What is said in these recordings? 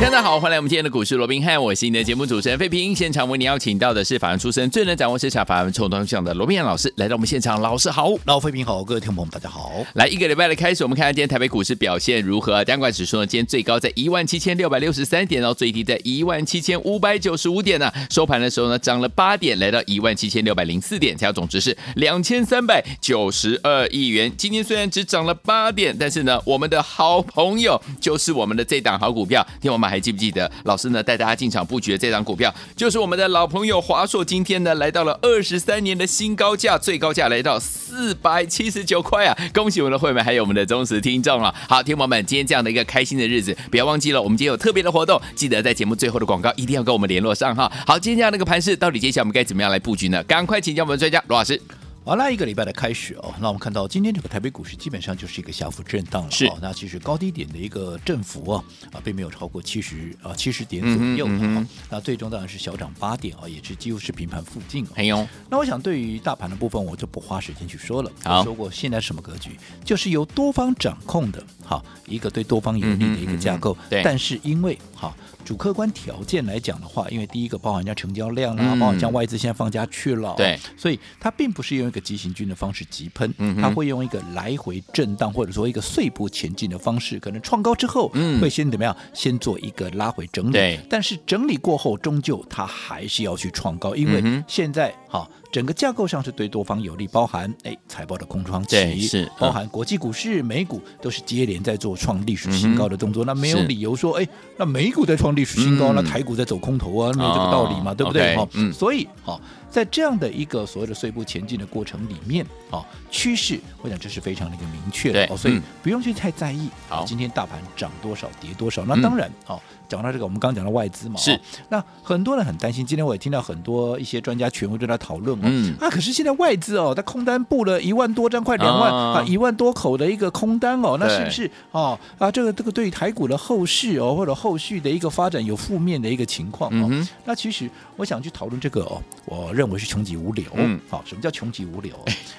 大家好，欢迎来我们今天的股市罗宾汉，我是你的节目主持人费平。现场为你邀请到的是法案出身、最能掌握市场法案冲动向的罗宾汉老师，来到我们现场。老师好，老费平好，各位听众朋友们大家好。来一个礼拜的开始，我们看看今天台北股市表现如何？单管指数呢，今天最高在一万七千六百六十三点，然后最低在一万七千五百九十五点呢。收盘的时候呢，涨了八点，来到一万七千六百零四点，成交总值是两千三百九十二亿元。今天虽然只涨了八点，但是呢，我们的好朋友就是我们的这档好股票，听我们还记不记得？老师呢带大家进场布局的这张股票，就是我们的老朋友华硕。今天呢来到了二十三年的新高价，最高价来到四百七十九块啊！恭喜我们的会员，还有我们的忠实听众啊！好，听友们，今天这样的一个开心的日子，不要忘记了，我们今天有特别的活动，记得在节目最后的广告一定要跟我们联络上哈。好，今天这样的一个盘势，到底接下来我们该怎么样来布局呢？赶快请教我们的专家罗老师。好，那一个礼拜的开始哦，那我们看到今天这个台北股市基本上就是一个小幅震荡了。是，哦，那其实高低点的一个振幅啊，啊，并没有超过七十啊七十点左右，嗯嗯。那最终当然是小涨八点啊，也是几乎是平盘附近。哎呦，那我想对于大盘的部分，我就不花时间去说了。说过现在什么格局，就是由多方掌控的，好一个对多方有利的一个架构。对，但是因为好。主客观条件来讲的话，因为第一个包含人家成交量啦、嗯，包含像外资现在放假去了，对，所以它并不是用一个急行军的方式急喷，它会用一个来回震荡或者说一个碎步前进的方式，可能创高之后，会先怎么样？先做一个拉回整理，对，但是整理过后，终究它还是要去创高，因为现在哈。整个架构上是对多方有利，包含哎财报的空窗期，是包含国际股市、美股都是接连在做创历史新高的动作，嗯、那没有理由说哎，那美股在创历史新高，那台股在走空头啊，没有这个道理嘛，哦、对不对？哈、okay, 嗯，所以好。在这样的一个所谓的碎步前进的过程里面，啊，趋势，我想这是非常的一个明确的，哦，所以不用去太在意。好，今天大盘涨多少，跌多少，那当然，好，讲到这个，我们刚刚讲到外资嘛，是，那很多人很担心。今天我也听到很多一些专家权威都在讨论，嗯，啊，可是现在外资哦，它空单布了一万多张，快两万啊，一万多口的一个空单哦，那是不是哦啊，这个这个对于台股的后市哦，或者后续的一个发展有负面的一个情况哦？那其实我想去讨论这个哦，我。认为是穷极无聊。嗯，好，什么叫穷极无聊？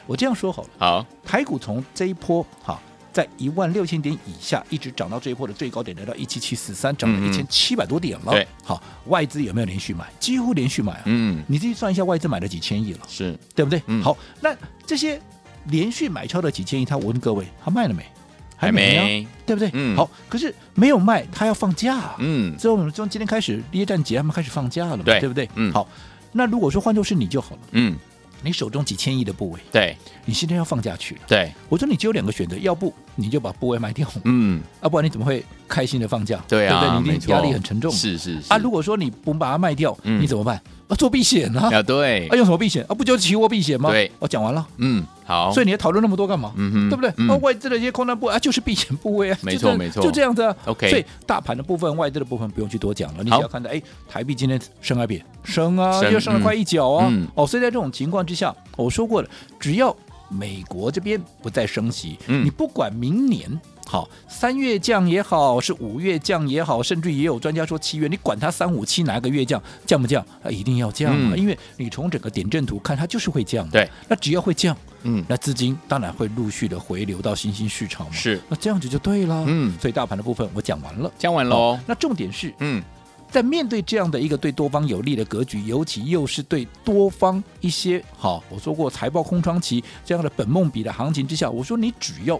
我这样说好了。好，台股从这一波哈，在一万六千点以下，一直涨到这一波的最高点，来到一七七四三，涨了一千七百多点了。对，好，外资有没有连续买？几乎连续买啊。嗯，你自己算一下，外资买了几千亿了，是对不对？嗯，好，那这些连续买超的几千亿，他我问各位，他卖了没？还没啊，对不对？嗯，好，可是没有卖，他要放假啊。嗯，所以我们从今天开始，耶诞节他们开始放假了嘛，对，对不对？嗯，好。那如果说换作是你就好了，嗯，你手中几千亿的部位，对，你现在要放下去了，对，我说你只有两个选择，要不你就把部位卖掉，嗯，要、啊、不然你怎么会开心的放假？对啊，对不对？你压力很沉重，是是是。啊，如果说你不把它卖掉，嗯，你怎么办？啊，做避险啊，啊对，啊用什么避险啊？不就是期货避险吗？对，我讲完了，嗯，好，所以你要讨论那么多干嘛？嗯哼，对不对？外资的一些空单部啊，就是避险部位啊，没错没错，就这样子啊。OK，所以大盘的部分、外资的部分不用去多讲了，你只要看到，哎，台币今天升还贬？升啊，又升了快一角啊。嗯、哦，所以在这种情况之下，我说过了，只要美国这边不再升息，嗯，你不管明年。好，三月降也好，是五月降也好，甚至也有专家说七月，你管它三五七哪个月降，降不降？啊，一定要降啊，嗯，因为你从整个点阵图看，它就是会降。对，那只要会降，嗯，那资金当然会陆续的回流到新兴市场嘛。是，那这样子就对了。嗯，所以大盘的部分我讲完了，讲完了。那重点是，嗯，在面对这样的一个对多方有利的格局，尤其又是对多方一些好，我说过财报空窗期这样的本梦比的行情之下，我说你只要。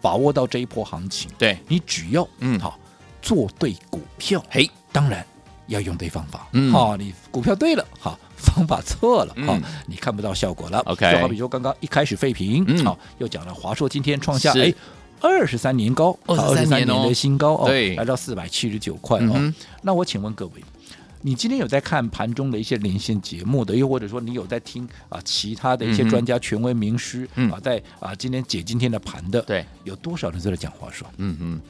把握到这一波行情，对，你只要嗯。好做对股票，嘿，当然要用对方法，嗯，好，你股票对了，好，方法错了，好，你看不到效果了，OK，就好比说刚刚一开始废品，嗯，好，又讲了华硕今天创下哎二十三年高，二十三年的新高哦，对，来到四百七十九块哦，那我请问各位。你今天有在看盘中的一些连线节目的，又或者说你有在听啊其他的一些专家权威名师、嗯、啊，在啊今天解今天的盘的，对，有多少人在讲华硕？嗯嗯，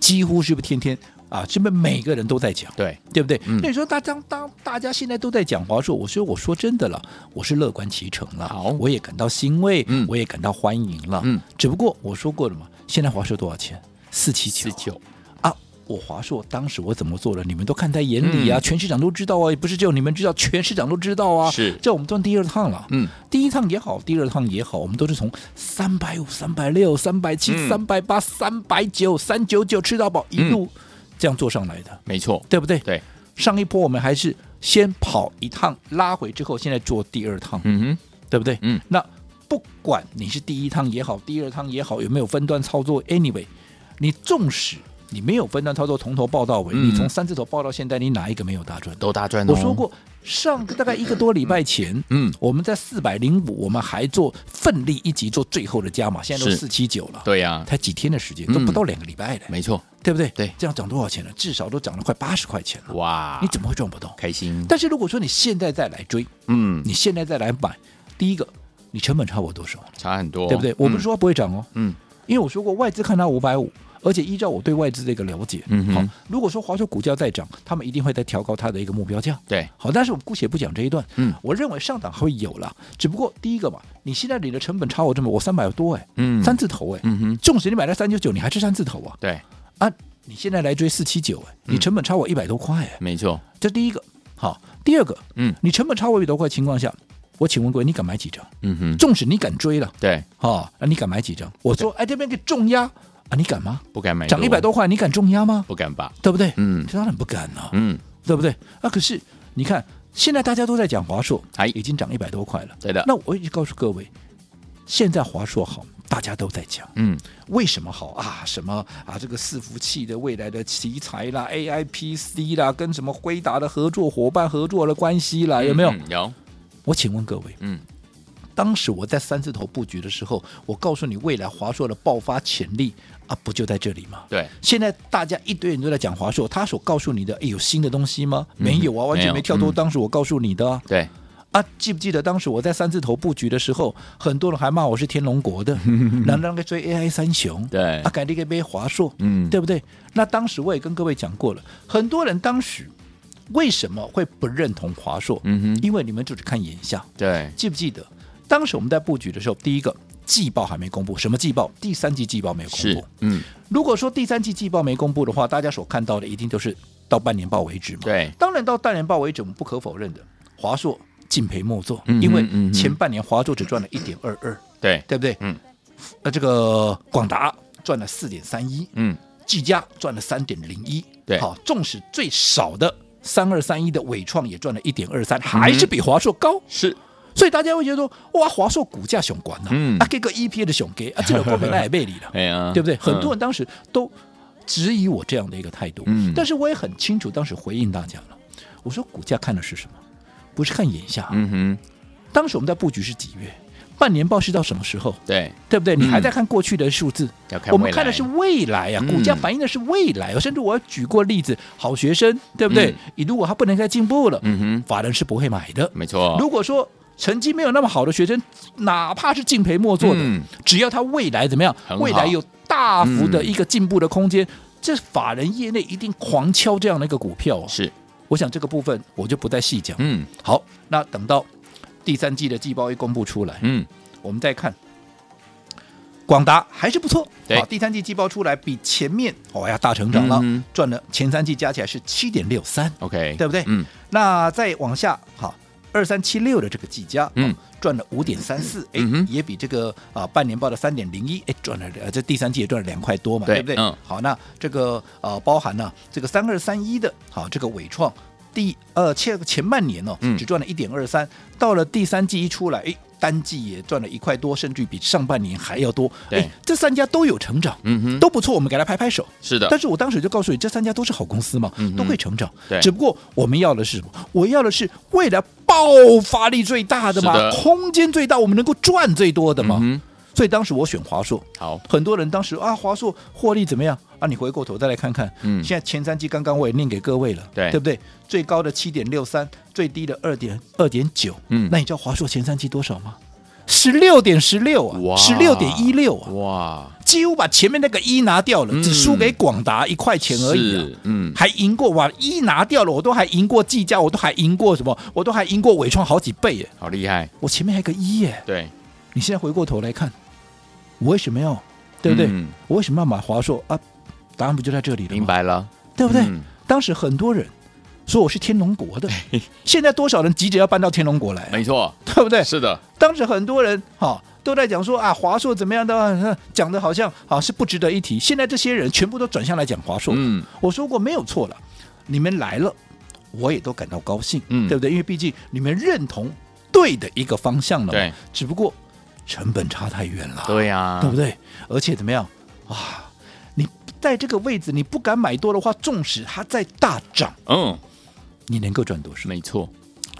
几乎是不是天天？啊，是不是每个人都在讲？对，对不对？嗯、那你说大家当大家现在都在讲华硕，我说我说真的了，我是乐观其成了，好，我也感到欣慰，嗯，我也感到欢迎了，嗯，只不过我说过了嘛，现在华硕多少钱？四七九，四九。我华硕当时我怎么做的，你们都看在眼里啊，嗯、全市场都知道啊，也不是只有你们知道，全市场都知道啊。是，这我们赚第二趟了。嗯，第一趟也好，第二趟也好，我们都是从三百五、三百六、三百七、三百八、三百九、三九九吃到饱，一路这样做上来的。嗯、没错，对不对？对。上一波我们还是先跑一趟，拉回之后，现在做第二趟。嗯哼，对不对？嗯。那不管你是第一趟也好，第二趟也好，有没有分段操作，anyway，你纵使。你没有分段操作，从头报到尾，嗯、你从三字头报到现在，你哪一个没有大赚？都大赚、哦。我说过，上个大概一个多礼拜前，嗯，我们在四百零五，我们还做奋力一击做最后的加码，现在都四七九了。对呀、啊，才几天的时间，都不到两个礼拜了、嗯。没错，对不对？对，这样涨多少钱了？至少都涨了快八十块钱了。哇，你怎么会赚不到？开心。但是如果说你现在再来追，嗯，你现在再来买，第一个，你成本差我多少？差很多，对不对？我不是说不会涨哦，嗯，因为我说过外资看它五百五。而且依照我对外资的一个了解，嗯，好，如果说华硕股价再涨，他们一定会再调高它的一个目标价，对，好，但是我们姑且不讲这一段，嗯，我认为上涨还会有了，只不过第一个嘛，你现在你的成本超我这么，我三百多哎，嗯，三字头哎，嗯哼，纵使你买了三九九，你还是三字头啊，对，啊，你现在来追四七九哎，你成本超我一百多块哎，没错，这第一个，好，第二个，嗯，你成本超我一百多块情况下，我请问各位，你敢买几张？嗯哼，纵使你敢追了，对，好，那你敢买几张？我说，哎，这边给重压。啊，你敢吗？不敢买，涨一百多块，你敢重压吗？不敢吧，对不对？嗯，当然不敢了，嗯，对不对？啊，可是你看，现在大家都在讲华硕，哎已经涨一百多块了，对的。那我一直告诉各位，现在华硕好，大家都在讲，嗯，为什么好啊？什么啊？这个伺服器的未来的题材啦，AI PC 啦，跟什么辉达的合作伙伴合作的关系啦，有没有？嗯、有。我请问各位，嗯。当时我在三字头布局的时候，我告诉你未来华硕的爆发潜力啊，不就在这里吗？对。现在大家一堆人都在讲华硕，他所告诉你的，哎，有新的东西吗？嗯、没有啊，完全没跳脱。当时我告诉你的、啊。对。啊，记不记得当时我在三字头布局的时候，很多人还骂我是天龙国的，难道那个追 AI 三雄？对。啊，改了一个杯华硕，嗯，对不对？那当时我也跟各位讲过了，很多人当时为什么会不认同华硕？嗯哼，因为你们就是看眼下。对。记不记得？当时我们在布局的时候，第一个季报还没公布，什么季报？第三季季报没有公布。嗯，如果说第三季季报没公布的话，大家所看到的一定都是到半年报为止嘛。对，当然到半年报为止，我们不可否认的，华硕敬陪末座，嗯、因为前半年华硕只赚了一点二二，对，对不对？嗯，那这个广达赚了四点三一，嗯，技嘉赚了三点零一，对，好，纵使最少的三二三一的伟创也赚了一点二三，还是比华硕高，是。所以大家会觉得说，哇，华硕股价雄关呐，嗯，啊，给个 EPA 的雄给啊，这个股本那也背离了，哎呀，对不对？嗯、很多人当时都质疑我这样的一个态度，嗯，但是我也很清楚，当时回应大家了，我说股价看的是什么？不是看眼下，嗯哼，当时我们在布局是几月？半年报是到什么时候？对，对不对？你还在看过去的数字，嗯、我们看的是未来啊，股价反映的是未来。嗯、甚至我举过例子，好学生，对不对？你、嗯、如果他不能再进步了，嗯哼，法人是不会买的，没错。如果说成绩没有那么好的学生，哪怕是敬陪末座的，嗯、只要他未来怎么样，未来有大幅的一个进步的空间，嗯、这法人业内一定狂敲这样的一个股票、啊。是，我想这个部分我就不再细讲。嗯，好，那等到第三季的季报一公布出来，嗯，我们再看广达还是不错。对，好，第三季季报出来比前面哦呀大成长了，嗯、赚了前三季加起来是七点六三。OK，对不对？嗯，那再往下，好。二三七六的这个技嘉，嗯，赚了五点三四，哎、嗯，也比这个啊半年报的三点零一，哎，赚了呃这第三季也赚了两块多嘛，对，对不对？嗯，好，那这个呃包含了这个三二三一的，好，这个伟创第呃前前半年哦，只赚了一点二三，到了第三季一出来，哎。单季也赚了一块多，甚至比上半年还要多。哎，这三家都有成长，嗯哼，都不错，我们给他拍拍手。是的，但是我当时就告诉你，这三家都是好公司嘛，嗯、都会成长。对，只不过我们要的是什么？我要的是未来爆发力最大的嘛，的。空间最大，我们能够赚最多的嘛。嗯所以当时我选华硕，好，很多人当时啊，华硕获利怎么样？啊？你回过头再来看看，嗯，现在前三季刚刚我也念给各位了，对，对不对？最高的七点六三，最低的二点二点九，嗯，那你知道华硕前三季多少吗？十六点十六啊，十六点一六啊，哇，几乎把前面那个一拿掉了，只输给广达一块钱而已啊，嗯，还赢过哇，一拿掉了，我都还赢过技嘉，我都还赢过什么，我都还赢过伟创好几倍耶，好厉害，我前面还有个一耶，对，你现在回过头来看，我为什么要，对不对？我为什么要买华硕？啊？答案不就在这里了？明白了，对不对？当时很多人。说我是天龙国的，现在多少人急着要搬到天龙国来？没错，对不对？是的，当时很多人哈、哦、都在讲说啊，华硕怎么样的，讲的好像啊是不值得一提。现在这些人全部都转向来讲华硕。嗯，我说过没有错了，你们来了，我也都感到高兴，嗯，对不对？因为毕竟你们认同对的一个方向了，对，只不过成本差太远了，对呀、啊，对不对？而且怎么样啊？你在这个位置，你不敢买多的话，纵使它再大涨，嗯。你能够赚多少？没错，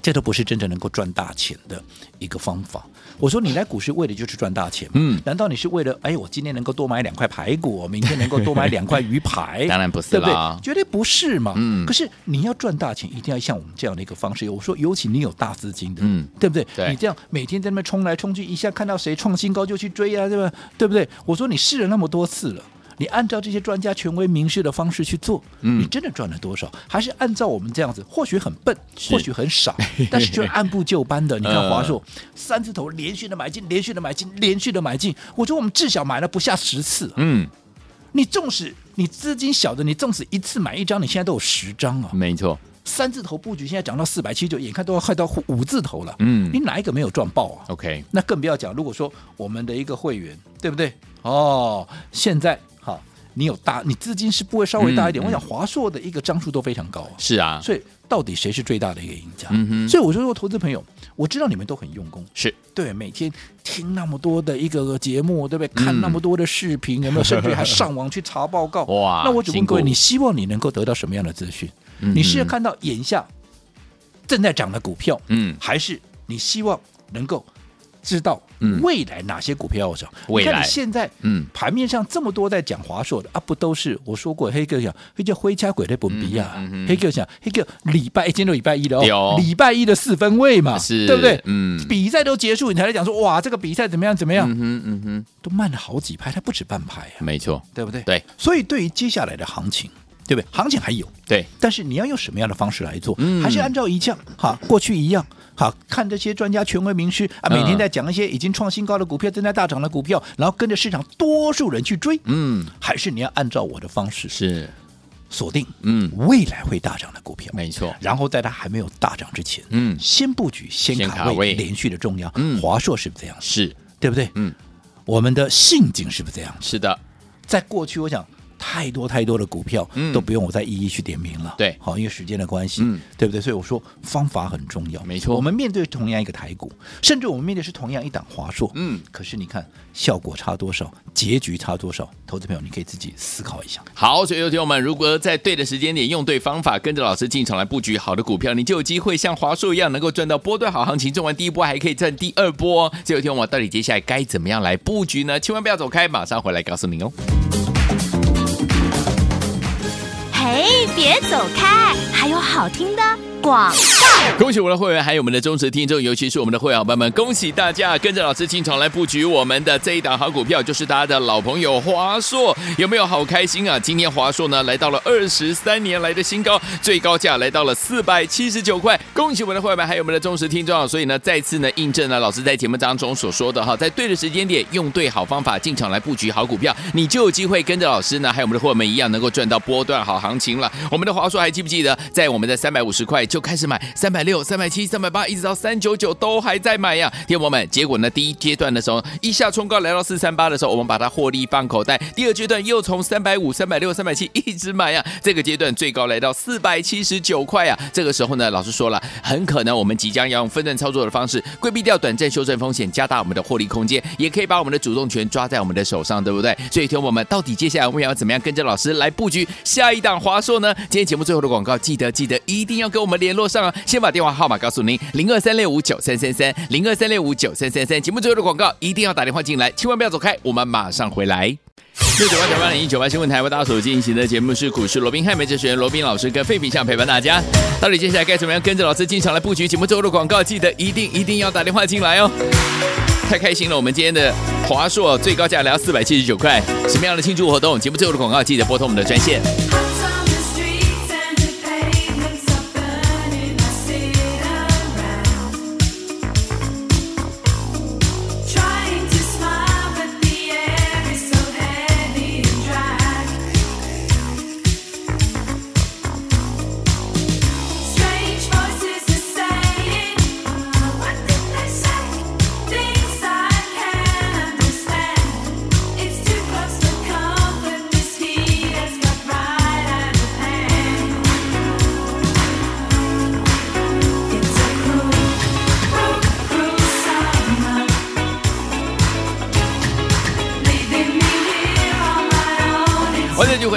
这都不是真正能够赚大钱的一个方法。我说你来股市为的就是赚大钱，嗯，难道你是为了哎，我今天能够多买两块排骨，明天能够多买两块鱼排？当然不是，对不对？绝对不是嘛。嗯，可是你要赚大钱，一定要像我们这样的一个方式。我说，尤其你有大资金的，嗯，对不对？对，你这样每天在那边冲来冲去，一下看到谁创新高就去追啊，对吧？对不对？我说你试了那么多次了。你按照这些专家权威明示的方式去做，嗯、你真的赚了多少？还是按照我们这样子？或许很笨，或许很傻，但是就是按部就班的。你看华硕、呃、三字头连续的买进，连续的买进，连续的买进。我觉得我们至少买了不下十次。嗯，你纵使你资金小的，你纵使一次买一张，你现在都有十张啊。没错，三字头布局现在涨到四百七十九，眼看都要快到五字头了。嗯，你哪一个没有赚爆啊？OK，那更不要讲。如果说我们的一个会员，对不对？哦，现在。你有大，你资金是不会稍微大一点？嗯、我想华硕的一个张数都非常高，是啊，所以到底谁是最大的一个赢家？嗯，所以我就说，投资朋友，我知道你们都很用功，是对，每天听那么多的一个节目，对不对？看那么多的视频，嗯、有没有？甚至还上网去查报告？哇！那我只问各位，你希望你能够得到什么样的资讯？嗯、你是要看到眼下正在涨的股票，嗯，还是你希望能够？知道未来哪些股票要涨？未来你看你现在，嗯，盘面上这么多在讲华硕的啊，不都是我说过？黑哥讲，黑叫灰加鬼的本比啊，黑哥讲，黑哥礼拜一今天都礼拜一的哦，礼拜一的四分位嘛，是，对不对？嗯，比赛都结束，你才来讲说哇，这个比赛怎么样？怎么样？嗯哼，嗯哼，都慢了好几拍，它不止半拍啊，没错，对不对？对，所以对于接下来的行情。对不对？行情还有对，但是你要用什么样的方式来做？嗯、还是按照一样哈，过去一样哈，看这些专家权威名师啊，每天在讲一些已经创新高的股票、正在大涨的股票，然后跟着市场多数人去追。嗯，还是你要按照我的方式是锁定嗯未来会大涨的股票，没错。然后在它还没有大涨之前，嗯，先布局，先卡位，连续的重要。嗯，华硕是不是这样？是对不对？嗯，我们的信景是不是这样？是的，在过去我想。太多太多的股票，嗯都不用我再一一去点名了。对，好，因为时间的关系，嗯，对不对？所以我说方法很重要，没错。我们面对同样一个台股，甚至我们面对是同样一档华硕，嗯，可是你看效果差多少，结局差多少，投资朋友你可以自己思考一下。好，所以有听友们，如果在对的时间点用对方法，跟着老师进场来布局好的股票，你就有机会像华硕一样，能够赚到波段好行情，赚完第一波还可以赚第二波。所以有听友们，到底接下来该怎么样来布局呢？千万不要走开，马上回来告诉您哦。哎，别走开，还有好听的广。恭喜我们的会员，还有我们的忠实听众，尤其是我们的会员伙伴们，恭喜大家跟着老师进场来布局我们的这一档好股票，就是大家的老朋友华硕，有没有好开心啊？今天华硕呢来到了二十三年来的新高，最高价来到了四百七十九块。恭喜我们的会员，还有我们的忠实听众，所以呢，再次呢印证了老师在节目当中所说的哈，在对的时间点，用对好方法进场来布局好股票，你就有机会跟着老师呢，还有我们的会员们一样，能够赚到波段好行情了。我们的华硕还记不记得，在我们的三百五十块就开始买三百。六三百七三百八一直到三九九都还在买呀，天友们，结果呢？第一阶段的时候一下冲高来到四三八的时候，我们把它获利放口袋。第二阶段又从三百五、三百六、三百七一直买呀，这个阶段最高来到四百七十九块呀。这个时候呢，老师说了，很可能我们即将要用分段操作的方式，规避掉短暂修正风险，加大我们的获利空间，也可以把我们的主动权抓在我们的手上，对不对？所以，天友们，到底接下来我们要怎么样跟着老师来布局下一档华硕呢？今天节目最后的广告，记得记得一定要跟我们联络上啊！先把电话号码告诉您。零二三六五九三三三，零二三六五九三三三。节目最后的广告一定要打电话进来，千万不要走开，我们马上回来。六九八九八零一九八新闻台为大家所进行的节目是股市罗宾汉梅哲学员罗宾老师跟废品相陪伴大家。到底接下来该怎么样跟着老师进场来布局？节目最后的广告记得一定一定要打电话进来哦。太开心了！我们今天的华硕最高价来到四百七十九块，什么样的庆祝活动？节目最后的广告记得拨通我们的专线。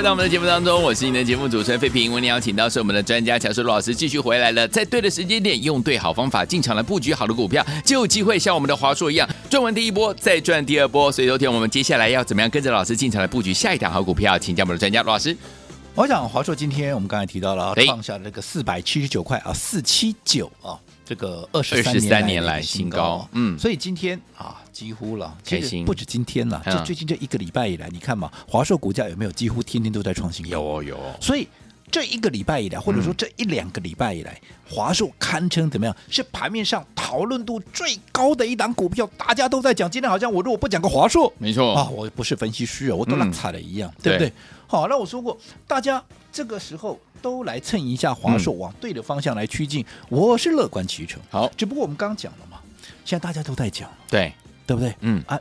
到我们的节目当中，我是你的节目主持人费平。为您邀请到是我们的专家强势陆老师继续回来了，在对的时间点，用对好方法进场来布局好的股票，就有机会像我们的华硕一样赚完第一波再赚第二波。所以，昨天我们接下来要怎么样跟着老师进场来布局下一档好股票？请教我们的专家罗老师。我想华硕今天我们刚才提到了创下了这个四百七十九块啊，四七九啊。这个二十三年来新高，嗯，所以今天啊，几乎了，其实不止今天了，就最近这一个礼拜以来，你看嘛，华硕股价有没有几乎天天都在创新高？有哦，有哦。所以这一个礼拜以来，或者说这一两个礼拜以来，华硕堪称怎么样？是盘面上讨论度最高的一档股票，大家都在讲。今天好像我如果不讲个华硕，没错啊，我不是分析师啊，我都烂惨了一样，对不对？好，那我说过，大家这个时候。都来蹭一下华硕，往对的方向来趋近，我是乐观其成。好，只不过我们刚刚讲了嘛，现在大家都在讲，对对不对？嗯。啊，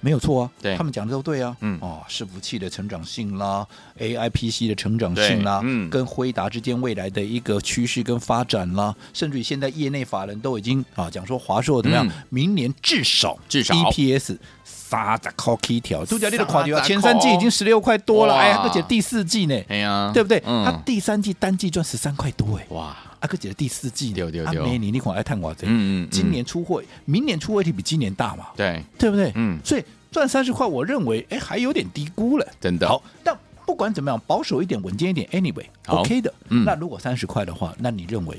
没有错啊，对，他们讲的都对啊。嗯。哦，伺服器的成长性啦，AI PC 的成长性啦，嗯，跟辉达之间未来的一个趋势跟发展啦，甚至于现在业内法人都已经啊讲说华硕怎么样，明年至少至少。EPS。三十块起跳，杜家丽的垮掉，前三季已经十六块多了，哎呀，而且第四季呢，哎呀，对不对？他第三季单季赚十三块多，哎，哇，阿克姐的第四季，对对对，每年你看爱探寡贼，嗯嗯，今年出货，明年出问题比今年大嘛，对，对不对？嗯，所以赚三十块，我认为，哎，还有点低估了，真的。好，但不管怎么样，保守一点，稳健一点，anyway，OK 的。那如果三十块的话，那你认为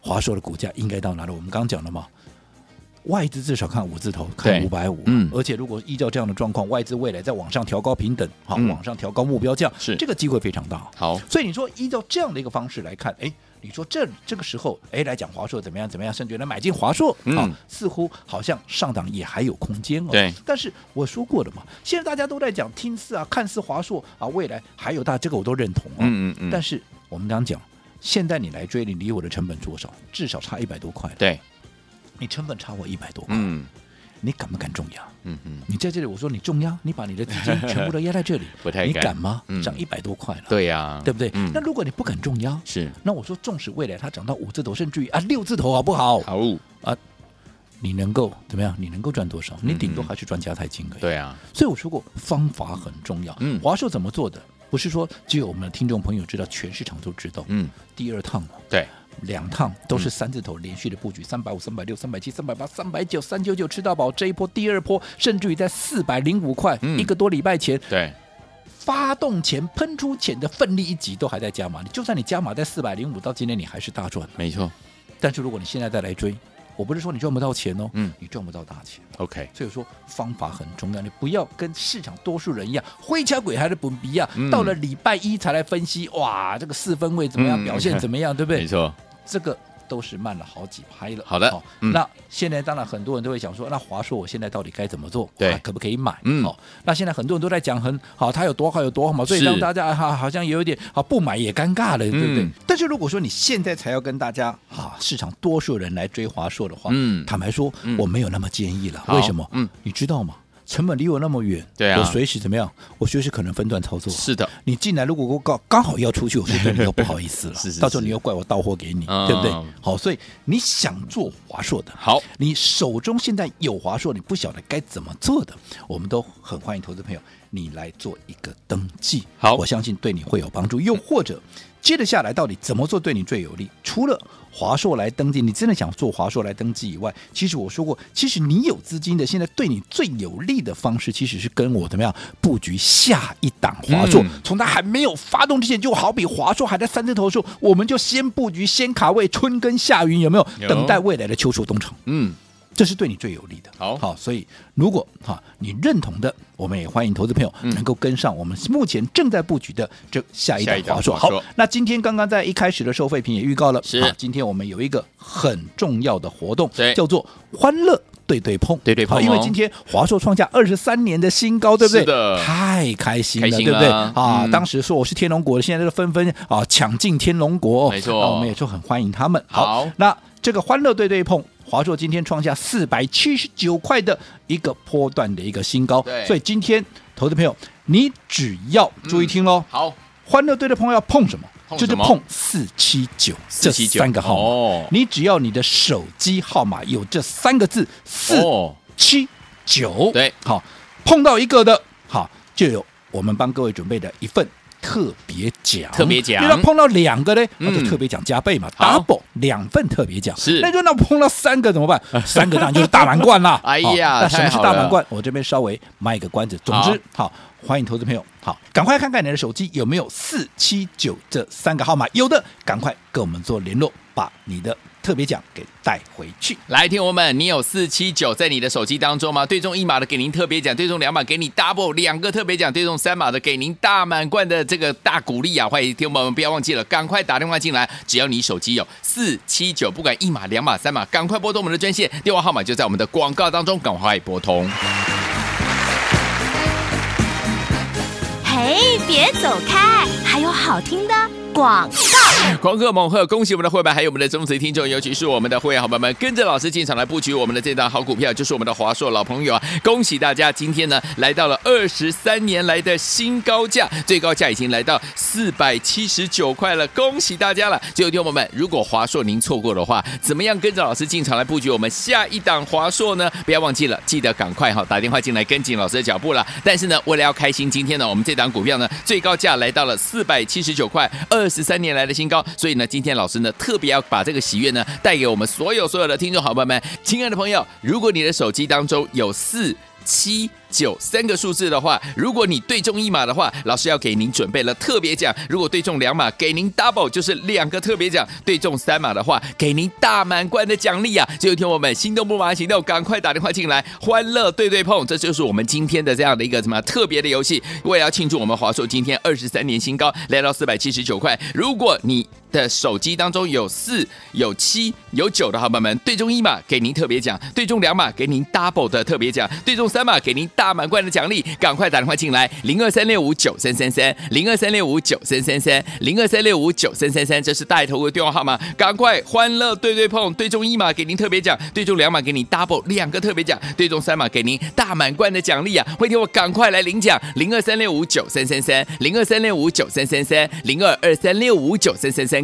华硕的股价应该到哪里？我们刚刚讲了嘛。外资至少看五字头，看五百五，嗯，而且如果依照这样的状况，外资未来再往上调高平等，好，往上调高目标价，是这个机会非常大。好，所以你说依照这样的一个方式来看，哎，你说这这个时候，哎，来讲华硕怎么样怎么样，甚至来买进华硕，啊，似乎好像上档也还有空间哦。对，但是我说过了嘛，现在大家都在讲听似啊，看似华硕啊，未来还有大，这个我都认同啊。嗯嗯嗯。但是我们刚刚讲，现在你来追，你离我的成本多少？至少差一百多块。对。你成本差我一百多块，嗯，你敢不敢重压？嗯嗯，你在这里，我说你重压，你把你的资金 全部都压在这里，不太敢，你敢吗？涨一百多块了，对呀，对不对？那如果你不敢重压，是，那我说纵使未来它涨到五字头，甚至于啊六字头，好不好？好啊，你能够怎么样？你能够赚多少？你顶多还是赚加泰金而已。对啊，所以我说过方法很重要。嗯，华硕怎么做的？不是说只有我们的听众朋友知道，全市场都知道。嗯，第二趟对。两趟都是三字头连续的布局，三百五、三百六、三百七、三百八、三百九、三九九吃到饱。这一波、第二波，甚至于在四百零五块，嗯、一个多礼拜前，对，发动前喷出前的奋力一击都还在加码。你就算你加码在四百零五，到今天你还是大赚。没错，但是如果你现在再来追。我不是说你赚不到钱哦，嗯，你赚不到大钱。OK，所以说方法很重要，你不要跟市场多数人一样，灰车鬼还是不一样。嗯、到了礼拜一才来分析，哇，这个四分位怎么样，嗯、表现怎么样，对不对？没错，这个。都是慢了好几拍了。好的，好，那现在当然很多人都会想说，那华硕我现在到底该怎么做？对，可不可以买？嗯，哦，那现在很多人都在讲很好，它有多好有多好嘛，所以让大家哈好像有一点啊不买也尴尬了，对不对？但是如果说你现在才要跟大家啊市场多数人来追华硕的话，嗯，坦白说我没有那么建议了。为什么？嗯，你知道吗？成本离我那么远，对啊，我随时怎么样？我随时可能分段操作。是的，你进来如果我刚刚好要出去，我就对你又不好意思了。是是，到时候你又怪我到货给你，对不对？好，所以你想做华硕的，好，你手中现在有华硕，你不晓得该怎么做的，我们都很欢迎投资朋友你来做一个登记。好，我相信对你会有帮助。又或者。接着下来，到底怎么做对你最有利？除了华硕来登记，你真的想做华硕来登记以外，其实我说过，其实你有资金的，现在对你最有利的方式，其实是跟我怎么样布局下一档华硕。从它、嗯、还没有发动之前，就好比华硕还在三字头的时候，我们就先布局，先卡位春耕夏耘，有没有？有等待未来的秋收冬藏。嗯。这是对你最有利的。好，好，所以如果哈你认同的，我们也欢迎投资朋友能够跟上我们目前正在布局的这下一档华硕。好，那今天刚刚在一开始的收费品也预告了，是，今天我们有一个很重要的活动，叫做欢乐。对对碰，对对碰，因为今天华硕创下二十三年的新高，对不对？是的，太开心了，对不对？啊，当时说我是天龙国的，现在都纷纷啊抢进天龙国，没错，那我们也就很欢迎他们。好，那这个欢乐对对碰，华硕今天创下四百七十九块的一个波段的一个新高，所以今天投资朋友，你只要注意听喽。好，欢乐队的朋友要碰什么？就是碰四七九这三个号码，哦、你只要你的手机号码有这三个字四七九，对，好碰到一个的，好就有我们帮各位准备的一份特别奖，特别奖。那碰到两个呢，那、嗯、就特别奖加倍嘛，double 两份特别奖。是，那就那碰到三个怎么办？三个当然就是大满贯啦。哎呀，那什么是大满贯？我这边稍微卖一个关子。总之，好。好欢迎投资朋友，好，赶快看看你的手机有没有四七九这三个号码，有的赶快跟我们做联络，把你的特别奖给带回去。来，听我们，你有四七九在你的手机当中吗？对中一码的给您特别奖，对中两码给你 double 两个特别奖，对中三码的给您大满贯的这个大鼓励啊！欢迎听我们，不要忘记了，赶快打电话进来，只要你手机有四七九，不管一码、两码、三码，赶快拨通我们的专线，电话号码就在我们的广告当中，赶快拨通。哎，别走开，还有好听的。广告，狂贺猛贺！恭喜我们的会员，还有我们的忠实听众，尤其是我们的会员好朋友们，跟着老师进场来布局我们的这档好股票，就是我们的华硕老朋友啊！恭喜大家，今天呢来到了二十三年来的新高价，最高价已经来到四百七十九块了，恭喜大家了！最后听友们，如果华硕您错过的话，怎么样跟着老师进场来布局我们下一档华硕呢？不要忘记了，记得赶快哈打电话进来跟紧老师的脚步了。但是呢，为了要开心，今天呢我们这档股票呢最高价来到了四百七十九块二。十三年来的新高，所以呢，今天老师呢特别要把这个喜悦呢带给我们所有所有的听众好朋友们，亲爱的朋友，如果你的手机当中有四七九三个数字的话，如果你对中一码的话，老师要给您准备了特别奖；如果对中两码，给您 double，就是两个特别奖；对中三码的话，给您大满贯的奖励啊！就有听我们心动不马行动，赶快打电话进来，欢乐对对碰，这就是我们今天的这样的一个什么特别的游戏。为了要庆祝我们华硕今天二十三年新高，来到四百七十九块。如果你的手机当中有四、有七、有九的好朋友们，对中一码给您特别奖，对中两码给您 double 的特别奖，对中三码给您大。满贯的奖励，赶快打电话进来，零二三六五九三三三，零二三六五九三三三，零二三六五九三三三，这是带头的电话号码，赶快欢乐对对碰，对中一码给您特别奖，对中两码给你 double 两个特别奖，对中三码给您大满贯的奖励啊！欢迎我赶快来领奖，零二三六五九三三三，零二三六五九三三三，零二二三六五九三三三，